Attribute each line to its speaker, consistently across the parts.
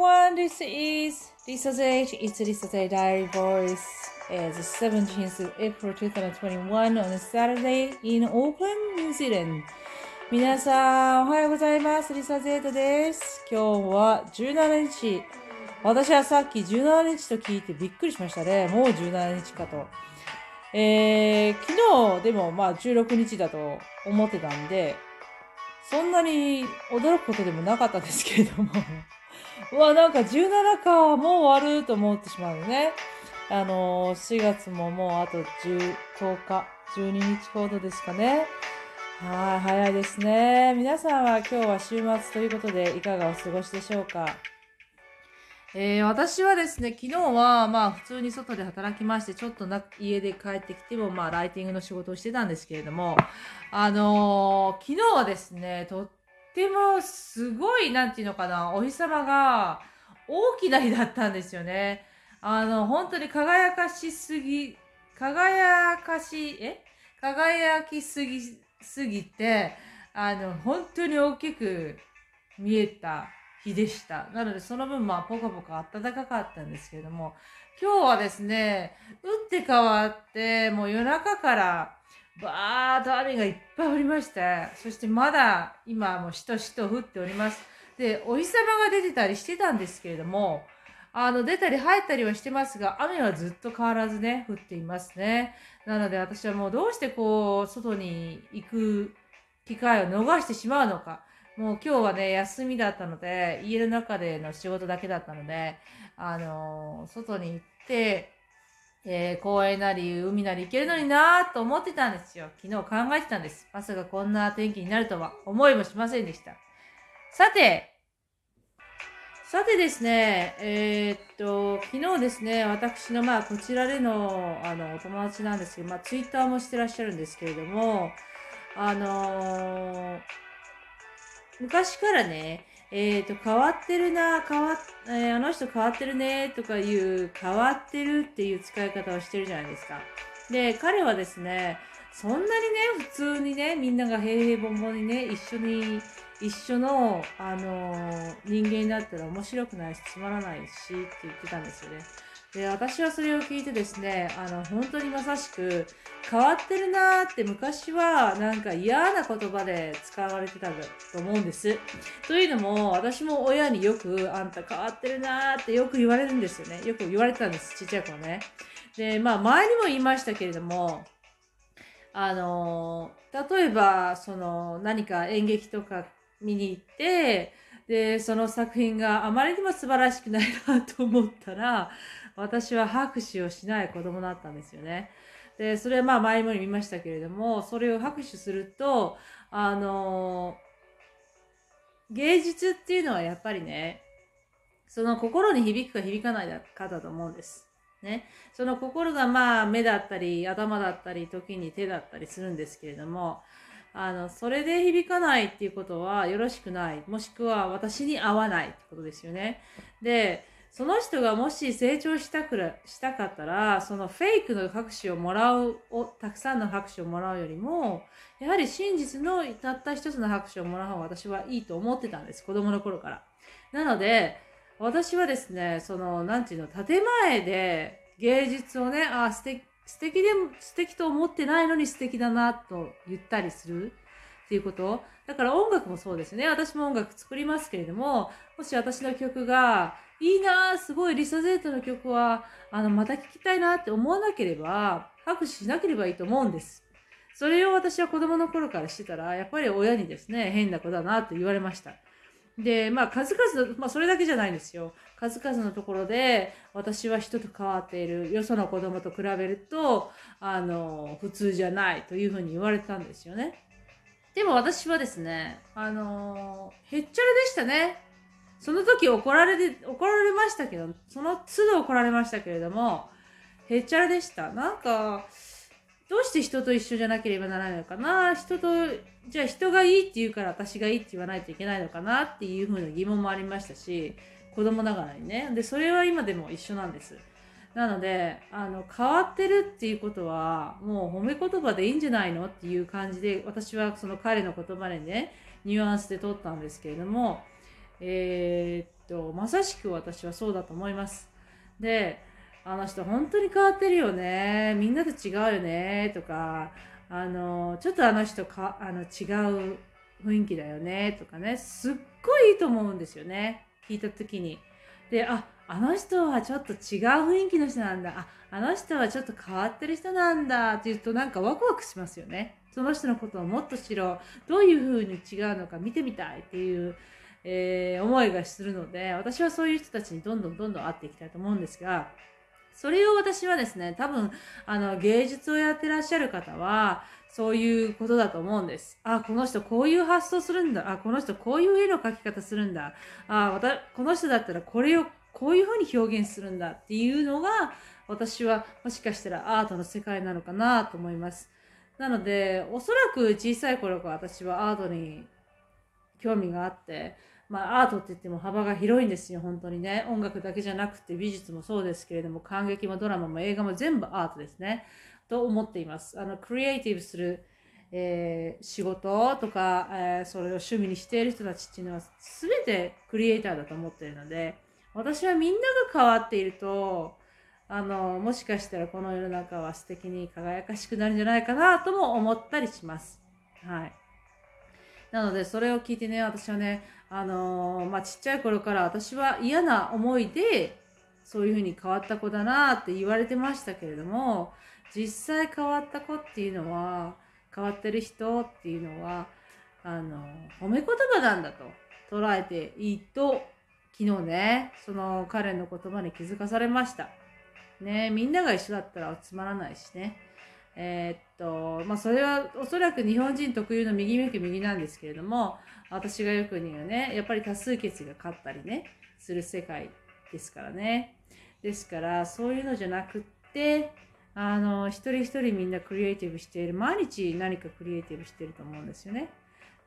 Speaker 1: everyone, this is Lisa's Age. It's Lisa's Age Diary Voice. It's the 17th of April 2021 on a Saturday in Auckland, New Zealand. 皆さん、おはようございます。リサ・ゼータです。今日は17日。私はさっき17日と聞いてびっくりしましたね。もう17日かと。えー、昨日でもまあ16日だと思ってたんで、そんなに驚くことでもなかったですけれども。うわ、なんか17か、もう終わると思ってしまうよね。あのー、4月ももうあと10、10日、12日ほどですかね。はい、早いですね。皆さんは今日は週末ということでいかがお過ごしでしょうか？えー、私はですね、昨日はまあ普通に外で働きまして、ちょっとな家で帰ってきてもまあライティングの仕事をしてたんですけれども、あのー、昨日はですね、とってもすごい、なんていうのかな、お日様が大きな日だったんですよね。あの、本当に輝かしすぎ、輝かし、え？輝きすぎ、すぎて、あの、本当に大きく見えた日でした。なので、その分、まあ、ポカポカ暖かかったんですけれども、今日はですね、打って変わって、もう夜中から、バーッと雨がいっぱい降りまして、そしてまだ今もしとしと降っております。で、お日様が出てたりしてたんですけれども、あの、出たり入ったりはしてますが、雨はずっと変わらずね、降っていますね。なので私はもうどうしてこう、外に行く機会を逃してしまうのか。もう今日はね、休みだったので、家の中での仕事だけだったので、あのー外に行って、えー公園なり海なり行けるのになーと思ってたんですよ。昨日考えてたんです。まさかこんな天気になるとは思いもしませんでした。さて、さてですね、えーっと、昨日ですね、私のまあこちらでのあのお友達なんですけど、まあツイッターもしてらっしゃるんですけれども、あのー昔からね、えっ、と、変わってるな、変わっ、えーあの人変わってるね、とかいう、変わってるっていう使い方をしてるじゃないですか。で、彼はですね、そんなにね、普通にね、みんなが平々凡々にね、一緒に、一緒の、あのー人間になったら面白くないし、つまらないし、って言ってたんですよね。で、私はそれを聞いてですね、あの、本当にまさしく、変わってるなーって昔はなんか嫌な言葉で使われてたと思うんです。というのも、私も親によく、あんた変わってるなーってよく言われるんですよね。よく言われてたんです、ちっちゃい頃ね。で、まあ前にも言いましたけれども、あの例えば、その何か演劇とか見に行って、で、その作品があまりにも素晴らしくないなと思ったら、私は拍手をしない子供だったんですよね。で、それはまあ前も言いましたけれども、それを拍手すると、あの芸術っていうのはやっぱりね、その心に響くか響かないかだと思うんです。ね。その心がまあ目だったり頭だったり時に手だったりするんですけれども、あの、それで響かないっていうことはよろしくない。もしくは私に合わないってことですよね。で、その人がもし成長したくら、したかったら、そのフェイクの拍手をもらう、を、たくさんの拍手をもらうよりも、やはり真実のたった一つの拍手をもらう方が私はいいと思ってたんです。子供の頃から。なので、私はですね、その、なんていうの、建前で芸術をね、あ、素敵、素敵でも、素敵と思ってないのに素敵だなと言ったりするっていうこと。だから音楽もそうですね。私も音楽作りますけれども、もし私の曲が、いいな、すごいリサゼータの曲は、あの、また聴きたいなって思わなければ、拍手しなければいいと思うんです。それを私は子供の頃からしてたら、やっぱり親にですね、変な子だなと言われました。で、まあ、数々の、まあ、それだけじゃないんですよ。数々のところで、私は人と変わっている。よその子供と比べると、あの、普通じゃないというふうに言われたんですよね。でも私はですね、あの、へっちゃらでしたね。その時怒られて、怒られましたけど、その都度怒られましたけれども、へっちゃらでした。なんか、どうして人と一緒じゃなければならないのかな？人と、じゃあ人がいいって言うから私がいいって言わないといけないのかなっていうふうな疑問もありましたし、子供ながらにね。で、それは今でも一緒なんです。なので、あの、変わってるっていうことは、もう褒め言葉でいいんじゃないのっていう感じで、私はその彼の言葉でね、ニュアンスで取ったんですけれども、えーっとまさしく私はそうだと思いますであの人本当に変わってるよね。みんなと違うよねとかあのちょっとあの人かあの違う雰囲気だよねとかね。すっごいいいと思うんですよね。聞いた時に。でああの人はちょっと違う雰囲気の人なんだ。ああの人はちょっと変わってる人なんだって言うとなんかワクワクしますよね。その人のことをもっと知ろう。どういう風に違うのか見てみたい。っていう、えー、思いがするので私はそういう人たちにどんどんどんどん会っていきたいと思うんですがそれを私はですね多分あの芸術をやってらっしゃる方はそういうことだと思うんです。あ、この人こういう発想するんだ。あ、この人こういう絵の描き方するんだ。あ、またこの人だったらこれをこういうふうに表現するんだっていうのが私はもしかしたらアートの世界なのかなと思います。なので、おそらく小さい頃から私はアートに興味があって、まあアートって言っても幅が広いんですよ、本当にね。音楽だけじゃなくて美術もそうですけれども、感激もドラマも映画も全部アートですね。と思っています。あの、クリエイティブする、えー、仕事とか、えー、それを趣味にしている人たちっていうのは全てクリエイターだと思っているので、私はみんなが変わっていると、あの、もしかしたらこの世の中は素敵に輝かしくなるんじゃないかなとも思ったりします。はい。なので、それを聞いてね、私はね、あのまあ、ちっちゃい頃から私は嫌な思いで、そういうふうに変わった子だなって言われてましたけれども、実際変わった子っていうのは、変わってる人っていうのは、あの、褒め言葉なんだと捉えていいと、昨日ね、その彼の言葉に気づかされました。ね、みんなが一緒だったらつまらないしね。えー、っと、まあ、それはおそらく日本人特有の右向き右なんですけれども、私がよく言うね、やっぱり多数決が勝ったりね、する世界ですからね。ですから、そういうのじゃなくって、あの、一人一人みんなクリエイティブしている。毎日何かクリエイティブしていると思うんですよね。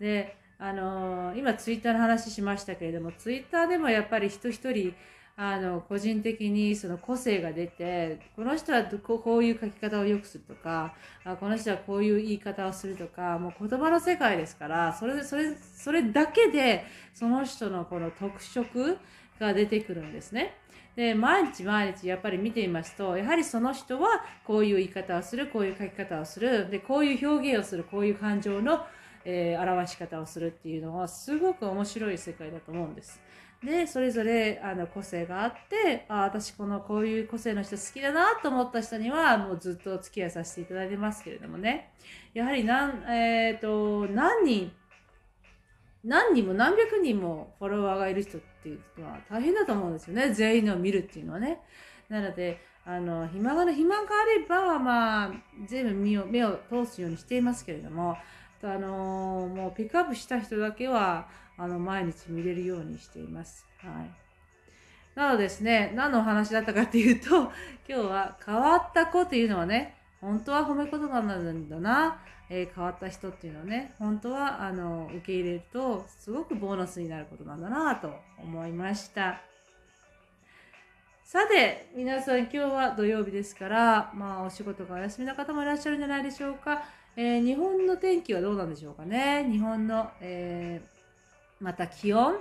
Speaker 1: で、あの、今ツイッターの話しましたけれども、ツイッターでもやっぱり人一人、あの、個人的にその個性が出て、この人はこういう書き方を良くするとか、あこの人はこういう言い方をするとか、もう言葉の世界ですから、それ、それ、それだけで、その人のこの特色が出てくるんですね。で、毎日毎日やっぱり見ていますと、やはりその人はこういう言い方をする、こういう書き方をする、で、こういう表現をする、こういう感情の、えー、表し方をするっていうのはすごく面白い世界だと思うんです。で、それぞれあの個性があって、あ私このこういう個性の人好きだなと思った人にはもうずっとお付き合いさせていただいてますけれどもね。やはり何、えっ、ー、と、何人何人も何百人もフォロワーがいる人っていうのは大変だと思うんですよね。全員のを見るっていうのはね。なので、あの、暇が、暇があれば、まあ、全部目を目を通すようにしていますけれども、あのもうピックアップした人だけは、あの、毎日見れるようにしています。はい。なのですね、何のお話だったかっていうと、今日は変わった子っていうのはね、本当は褒め言葉なんだな。えー、変わった人っていうのはね、本当はあの受け入れるとすごくボーナスになることなんだなと思いました。さて、皆さん今日は土曜日ですから、まあお仕事がお休みの方もいらっしゃるんじゃないでしょうか。えー、日本の天気はどうなんでしょうかね。日本の、えー、また気温、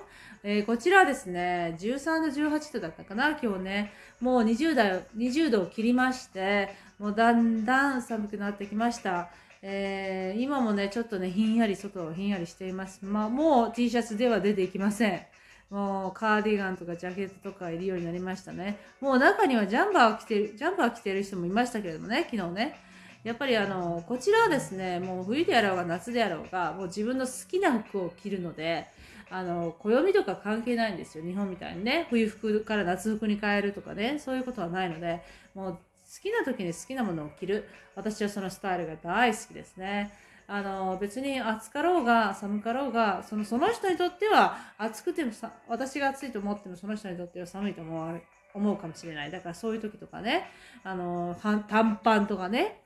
Speaker 1: えー、こちらはですね、13度、18度だったかな、今日ね。もう20度 ,20 度を切りまして、もうだんだん寒くなってきました。えー、今もね、ちょっとね、ひんやり、外をひんやりしています。まあ、もう T シャツでは出ていきません。もうカーディガンとかジャケットとかいるようになりましたね。もう中にはジャンバー着てる、ジャンバー着てる人もいましたけれどもね、昨日ね。やっぱりあの、こちらはですね、もう冬であろうが夏であろうが、もう自分の好きな服を着るので、あの、暦とか関係ないんですよ。日本みたいにね。冬服から夏服に変えるとかね、そういうことはないので、もう好きな時に好きなものを着る。私はそのスタイルが大好きですね。あの、別に暑かろうが寒かろうが、その、その人にとっては暑くてもさ、私が暑いと思ってもその人にとっては寒いと思う、思うかもしれない。だからそういう時とかね、あの、短パンとかね、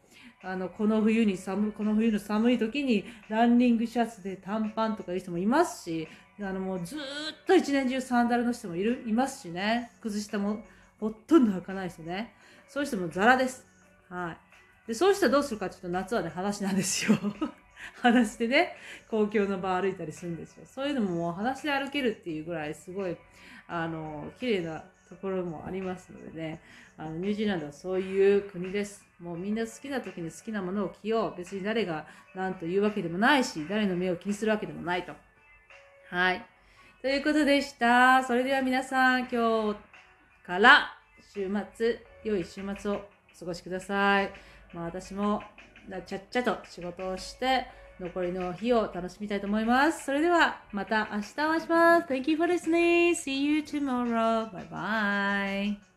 Speaker 1: あの、この冬に寒、この冬の寒い時にランニングシャツで短パンとかいう人もいますし、あの、もうずっと一年中サンダルの人もいる、いますしね、崩したもほとんど履かない人ね。そういう人もザラです。はい。で、そういう人どうするかっていうと、夏はね、話なんですよ。裸足でね、公共の場歩いたりするんですよ。そういうのももう裸足で歩けるっていうぐらいすごい、あの、綺麗なところもありますのでね、あのニュージーランドはそういう国です。もうみんな好きな時に好きなものを着よう。別に誰が何と言うわけでもないし、誰の目を気にするわけでもないと。はい。ということでした。それでは皆さん、今日から週末、良い週末をお過ごしください。まあ私もちゃっちゃと仕事をして、残りの日を楽しみたいと思います。それでは、また明日お会いします。Thank you for listening. See you tomorrow. Bye bye.